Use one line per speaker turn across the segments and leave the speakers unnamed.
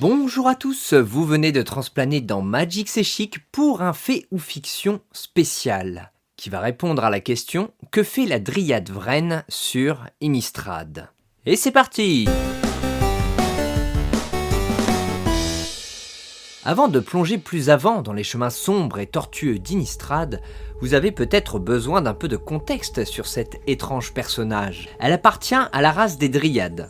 Bonjour à tous, vous venez de transplaner dans Magic C'est Chic pour un fait ou fiction spécial qui va répondre à la question que fait la Dryade Vren sur Innistrad? Et c'est parti Avant de plonger plus avant dans les chemins sombres et tortueux d'Innistrad, vous avez peut-être besoin d'un peu de contexte sur cet étrange personnage. Elle appartient à la race des Dryades.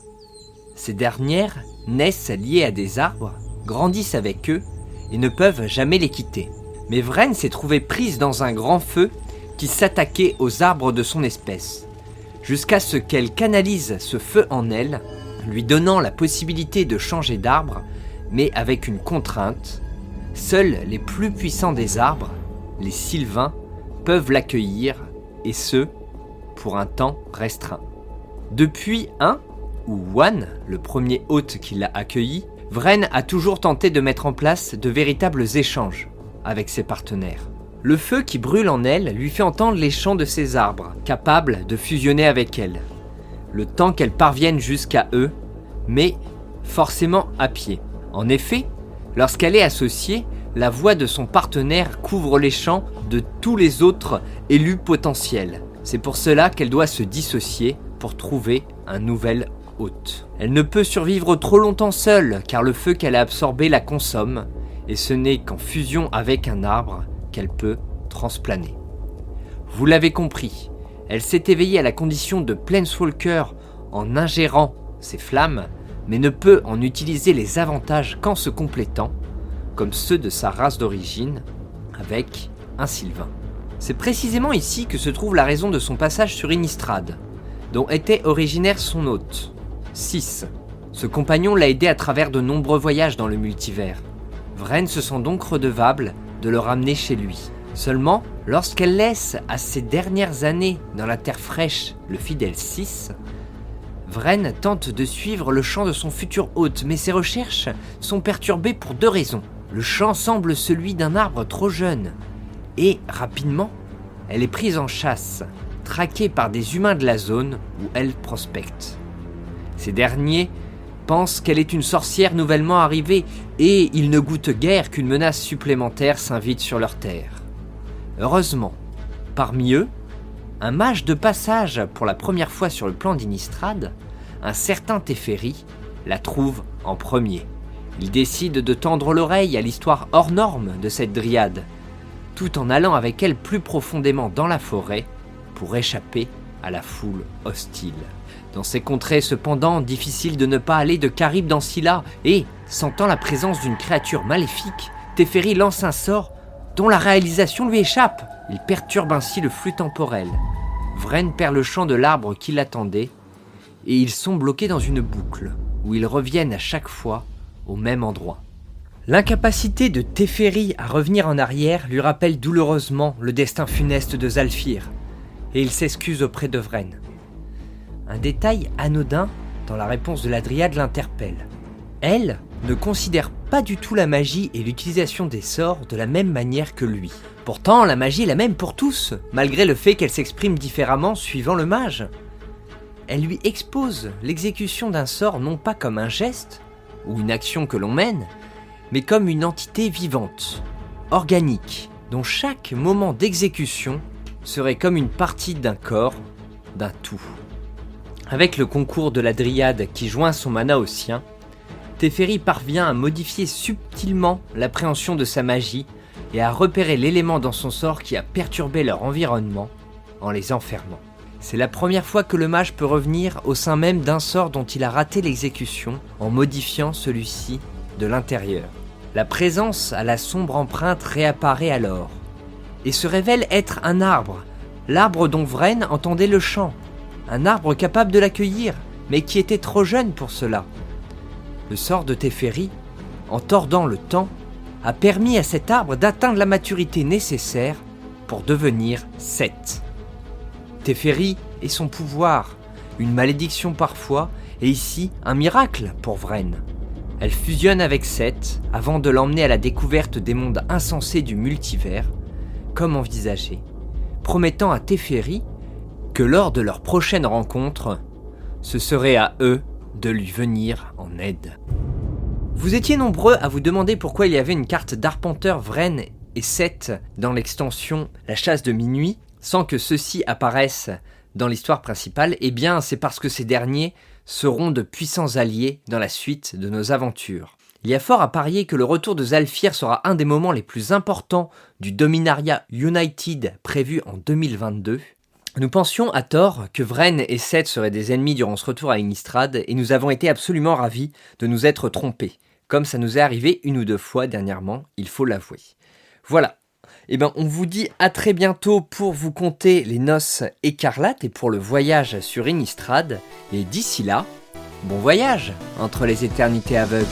Ces dernières naissent liées à des arbres, grandissent avec eux et ne peuvent jamais les quitter. Mais Vren s'est trouvée prise dans un grand feu qui s'attaquait aux arbres de son espèce, jusqu'à ce qu'elle canalise ce feu en elle, lui donnant la possibilité de changer d'arbre, mais avec une contrainte. Seuls les plus puissants des arbres, les sylvains, peuvent l'accueillir, et ce, pour un temps restreint. Depuis un ou One, le premier hôte qui l'a accueilli, Vren a toujours tenté de mettre en place de véritables échanges avec ses partenaires. Le feu qui brûle en elle lui fait entendre les chants de ses arbres, capables de fusionner avec elle. Le temps qu'elle parvienne jusqu'à eux, mais forcément à pied. En effet, lorsqu'elle est associée, la voix de son partenaire couvre les chants de tous les autres élus potentiels. C'est pour cela qu'elle doit se dissocier pour trouver un nouvel Elle ne peut survivre trop longtemps seule car le feu qu'elle a absorbé la consomme et ce n'est qu'en fusion avec un arbre qu'elle peut transplaner. Vous l'avez compris, elle s'est éveillée à la condition de Planeswalker en ingérant ses flammes, mais ne peut en utiliser les avantages qu'en se complétant, comme ceux de sa race d'origine, avec un Sylvain. C'est précisément ici que se trouve la raison de son passage sur Innistrad, dont était originaire son hôte, 6. Ce compagnon l'a aidé à travers de nombreux voyages dans le multivers. Vren se sent donc redevable de le ramener chez lui. Seulement, lorsqu'elle laisse à ses dernières années dans la terre fraîche le fidèle 6, Vren tente de suivre le champ de son futur hôte, mais ses recherches sont perturbées pour deux raisons. Le champ semble celui d'un arbre trop jeune, et rapidement, elle est prise en chasse, traquée par des humains de la zone où elle prospecte. Ces derniers pensent qu'elle est une sorcière nouvellement arrivée et ils ne goûtent guère qu'une menace supplémentaire s'invite sur leur terre. Heureusement, parmi eux, un mage de passage pour la première fois sur le plan d'Inistrad, un certain Teferi, la trouve en premier. Il décide de tendre l'oreille à l'histoire hors norme de cette dryade, tout en allant avec elle plus profondément dans la forêt pour échapper à la foule hostile. Dans ces contrées cependant, difficile de ne pas aller de Carib dans Scylla, et, sentant la présence d'une créature maléfique, Teferi lance un sort dont la réalisation lui échappe. Il perturbe ainsi le flux temporel. Vren perd le champ de l'arbre qui l'attendait, et ils sont bloqués dans une boucle, où ils reviennent à chaque fois au même endroit. L'incapacité de Teferi à revenir en arrière lui rappelle douloureusement le destin funeste de Zalfir, et il s'excuse auprès de Vren. Un détail anodin dans la réponse de l'Adriade l'interpelle. Elle ne considère pas du tout la magie et l'utilisation des sorts de la même manière que lui. Pourtant, la magie est la même pour tous, malgré le fait qu'elle s'exprime différemment suivant le mage. Elle lui expose l'exécution d'un sort non pas comme un geste ou une action que l'on mène, mais comme une entité vivante, organique, dont chaque moment d'exécution serait comme une partie d'un corps, d'un tout. Avec le concours de la dryade qui joint son mana au sien, Teferi parvient à modifier subtilement l'appréhension de sa magie et à repérer l'élément dans son sort qui a perturbé leur environnement en les enfermant. C'est la première fois que le mage peut revenir au sein même d'un sort dont il a raté l'exécution en modifiant celui-ci de l'intérieur. La présence à la sombre empreinte réapparaît alors, et se révèle être un arbre, l'arbre dont Vren entendait le chant, un arbre capable de l'accueillir, mais qui était trop jeune pour cela. Le sort de Teferi, en tordant le temps, a permis à cet arbre d'atteindre la maturité nécessaire pour devenir Seth. Teferi est son pouvoir, une malédiction parfois, et ici un miracle pour Vren. Elle fusionne avec Seth avant de l'emmener à la découverte des mondes insensés du multivers, comme envisagé, promettant à Teferi que lors de leur prochaine rencontre, ce serait à eux de lui venir en aide. Vous étiez nombreux à vous demander pourquoi il y avait une carte d'arpenteur Vren et 7 dans l'extension La chasse de minuit, sans que ceux-ci apparaissent dans l'histoire principale, eh bien c'est parce que ces derniers seront de puissants alliés dans la suite de nos aventures. Il y a fort à parier que le retour de Zalfir sera un des moments les plus importants du Dominaria United prévu en 2022. Nous pensions à tort que Vren et Seth seraient des ennemis durant ce retour à Innistrad et nous avons été absolument ravis de nous être trompés, comme ça nous est arrivé une ou deux fois dernièrement, il faut l'avouer. Voilà. Eh bien, on vous dit à très bientôt pour vous conter les noces écarlates et pour le voyage sur Innistrad. Et d'ici là, bon voyage entre les éternités aveugles.